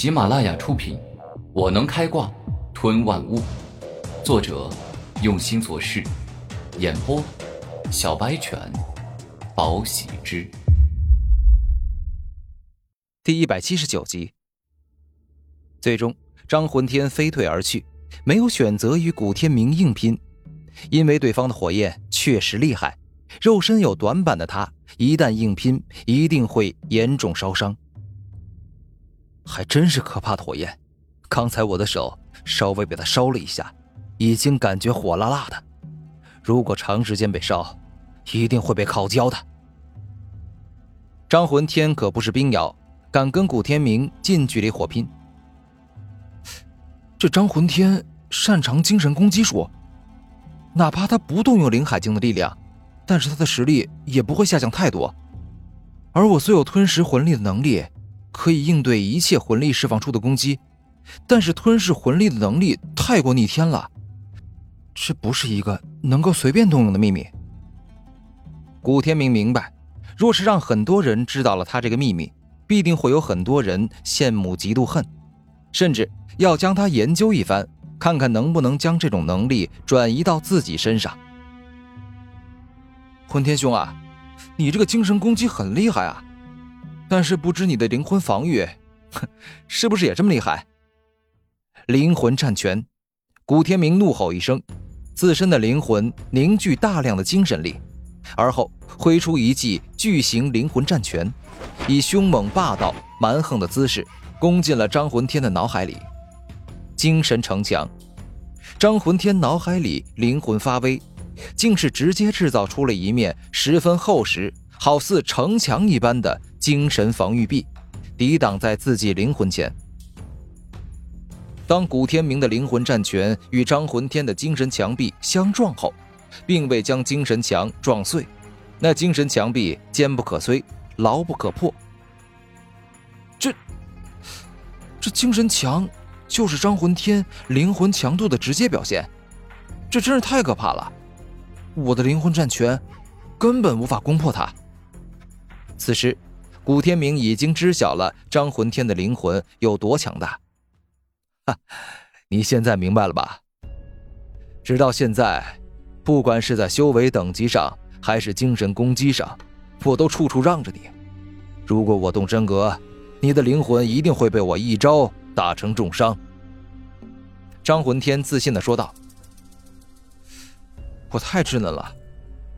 喜马拉雅出品，《我能开挂吞万物》，作者用心做事，演播小白犬，宝喜之。第一百七十九集，最终张魂天飞退而去，没有选择与古天明硬拼，因为对方的火焰确实厉害，肉身有短板的他，一旦硬拼，一定会严重烧伤。还真是可怕的火焰！刚才我的手稍微被他烧了一下，已经感觉火辣辣的。如果长时间被烧，一定会被烤焦的。张魂天可不是冰瑶，敢跟古天明近距离火拼。这张魂天擅长精神攻击术，哪怕他不动用灵海境的力量，但是他的实力也不会下降太多。而我虽有吞噬魂力的能力。可以应对一切魂力释放出的攻击，但是吞噬魂力的能力太过逆天了，这不是一个能够随便动用的秘密。古天明明白，若是让很多人知道了他这个秘密，必定会有很多人羡慕、嫉妒、恨，甚至要将他研究一番，看看能不能将这种能力转移到自己身上。混天兄啊，你这个精神攻击很厉害啊！但是不知你的灵魂防御，哼，是不是也这么厉害？灵魂战拳，古天明怒吼一声，自身的灵魂凝聚大量的精神力，而后挥出一记巨型灵魂战拳，以凶猛霸道、蛮横的姿势攻进了张魂天的脑海里。精神城墙，张魂天脑海里灵魂发威，竟是直接制造出了一面十分厚实。好似城墙一般的精神防御壁，抵挡在自己灵魂前。当古天明的灵魂战拳与张魂天的精神墙壁相撞后，并未将精神墙撞碎，那精神墙壁坚不可摧，牢不可破。这，这精神墙就是张魂天灵魂强度的直接表现，这真是太可怕了！我的灵魂战拳根本无法攻破它。此时，古天明已经知晓了张魂天的灵魂有多强大。哈，你现在明白了吧？直到现在，不管是在修为等级上，还是精神攻击上，我都处处让着你。如果我动真格，你的灵魂一定会被我一招打成重伤。”张魂天自信的说道。“我太稚嫩了，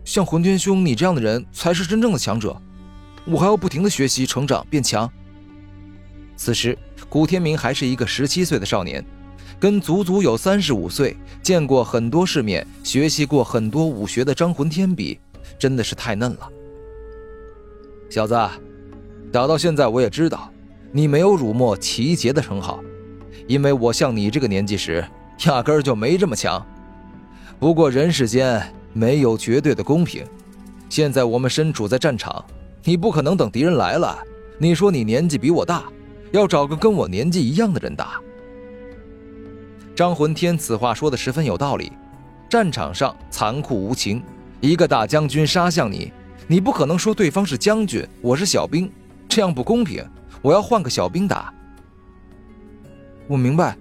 像魂天兄你这样的人才是真正的强者。”我还要不停的学习、成长、变强。此时，古天明还是一个十七岁的少年，跟足足有三十五岁、见过很多世面、学习过很多武学的张魂天比，真的是太嫩了。小子，打到现在，我也知道你没有辱没齐杰的称号，因为我像你这个年纪时，压根儿就没这么强。不过人世间没有绝对的公平，现在我们身处在战场。你不可能等敌人来了，你说你年纪比我大，要找个跟我年纪一样的人打。张魂天此话说的十分有道理，战场上残酷无情，一个大将军杀向你，你不可能说对方是将军，我是小兵，这样不公平。我要换个小兵打。我明白，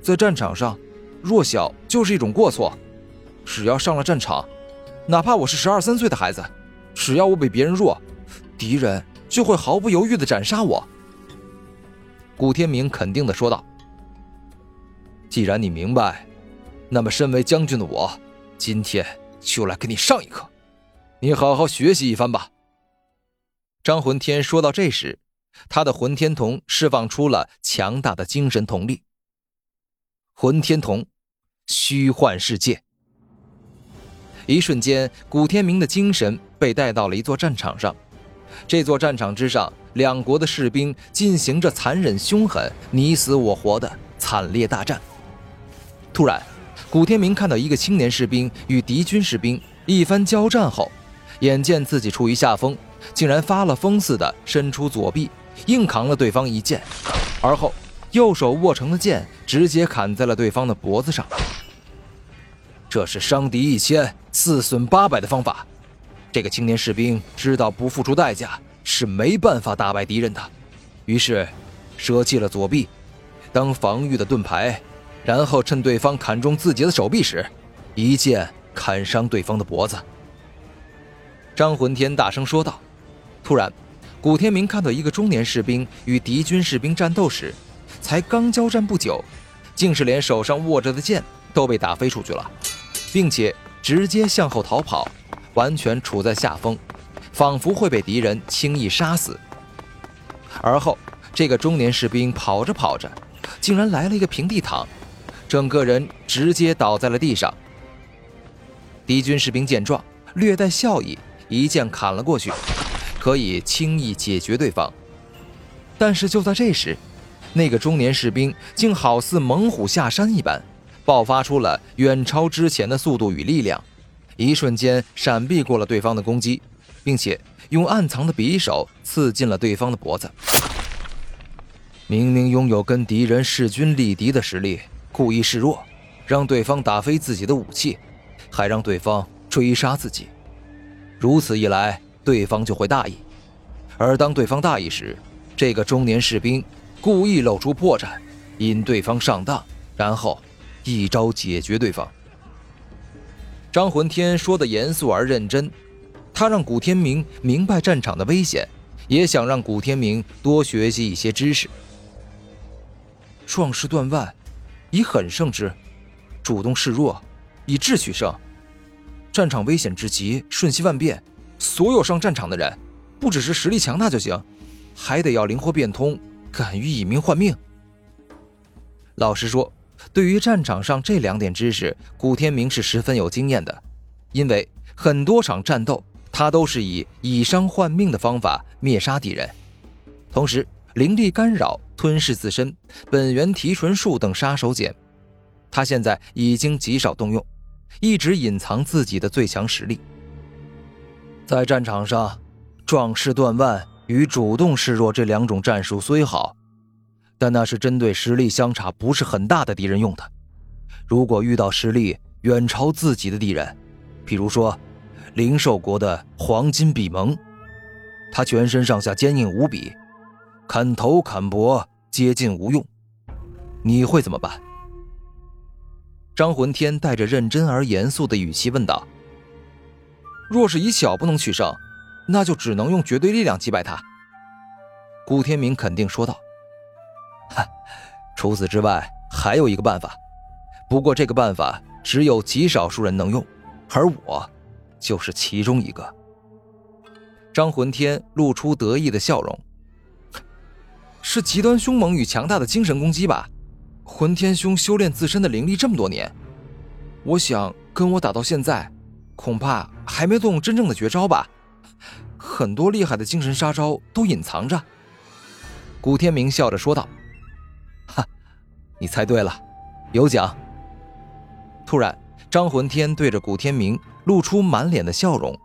在战场上，弱小就是一种过错。只要上了战场，哪怕我是十二三岁的孩子，只要我比别人弱。敌人就会毫不犹豫的斩杀我。”古天明肯定的说道。“既然你明白，那么身为将军的我，今天就来给你上一课，你好好学习一番吧。”张魂天说到这时，他的魂天瞳释放出了强大的精神瞳力。魂天瞳，虚幻世界。一瞬间，古天明的精神被带到了一座战场上。这座战场之上，两国的士兵进行着残忍凶狠、你死我活的惨烈大战。突然，古天明看到一个青年士兵与敌军士兵一番交战后，眼见自己处于下风，竟然发了疯似的伸出左臂，硬扛了对方一剑，而后右手握成的剑直接砍在了对方的脖子上。这是伤敌一千，自损八百的方法。这个青年士兵知道不付出代价是没办法打败敌人的，于是舍弃了左臂，当防御的盾牌，然后趁对方砍中自己的手臂时，一剑砍伤对方的脖子。张魂天大声说道。突然，古天明看到一个中年士兵与敌军士兵战斗时，才刚交战不久，竟是连手上握着的剑都被打飞出去了，并且直接向后逃跑，完全处在下风，仿佛会被敌人轻易杀死。而后，这个中年士兵跑着跑着，竟然来了一个平地躺，整个人直接倒在了地上。敌军士兵见状，略带笑意，一剑砍了过去。可以轻易解决对方，但是就在这时，那个中年士兵竟好似猛虎下山一般，爆发出了远超之前的速度与力量，一瞬间闪避过了对方的攻击，并且用暗藏的匕首刺进了对方的脖子。明明拥有跟敌人势均力敌的实力，故意示弱，让对方打飞自己的武器，还让对方追杀自己，如此一来。对方就会大意，而当对方大意时，这个中年士兵故意露出破绽，引对方上当，然后一招解决对方。张魂天说的严肃而认真，他让古天明明白战场的危险，也想让古天明多学习一些知识。壮士断腕，以狠胜之；主动示弱，以智取胜。战场危险之极，瞬息万变。所有上战场的人，不只是实力强大就行，还得要灵活变通，敢于以命换命。老实说，对于战场上这两点知识，古天明是十分有经验的，因为很多场战斗，他都是以以伤换命的方法灭杀敌人。同时，灵力干扰、吞噬自身、本源提纯术等杀手锏，他现在已经极少动用，一直隐藏自己的最强实力。在战场上，壮士断腕与主动示弱这两种战术虽好，但那是针对实力相差不是很大的敌人用的。如果遇到实力远超自己的敌人，比如说灵兽国的黄金比蒙，他全身上下坚硬无比，砍头砍脖接近无用，你会怎么办？张魂天带着认真而严肃的语气问道。若是以小不能取胜，那就只能用绝对力量击败他。古天明肯定说道：“，除此之外还有一个办法，不过这个办法只有极少数人能用，而我就是其中一个。”张魂天露出得意的笑容：“是极端凶猛与强大的精神攻击吧？魂天兄修炼自身的灵力这么多年，我想跟我打到现在。”恐怕还没动真正的绝招吧，很多厉害的精神杀招都隐藏着。古天明笑着说道：“，你猜对了，有奖。”突然，张魂天对着古天明露出满脸的笑容，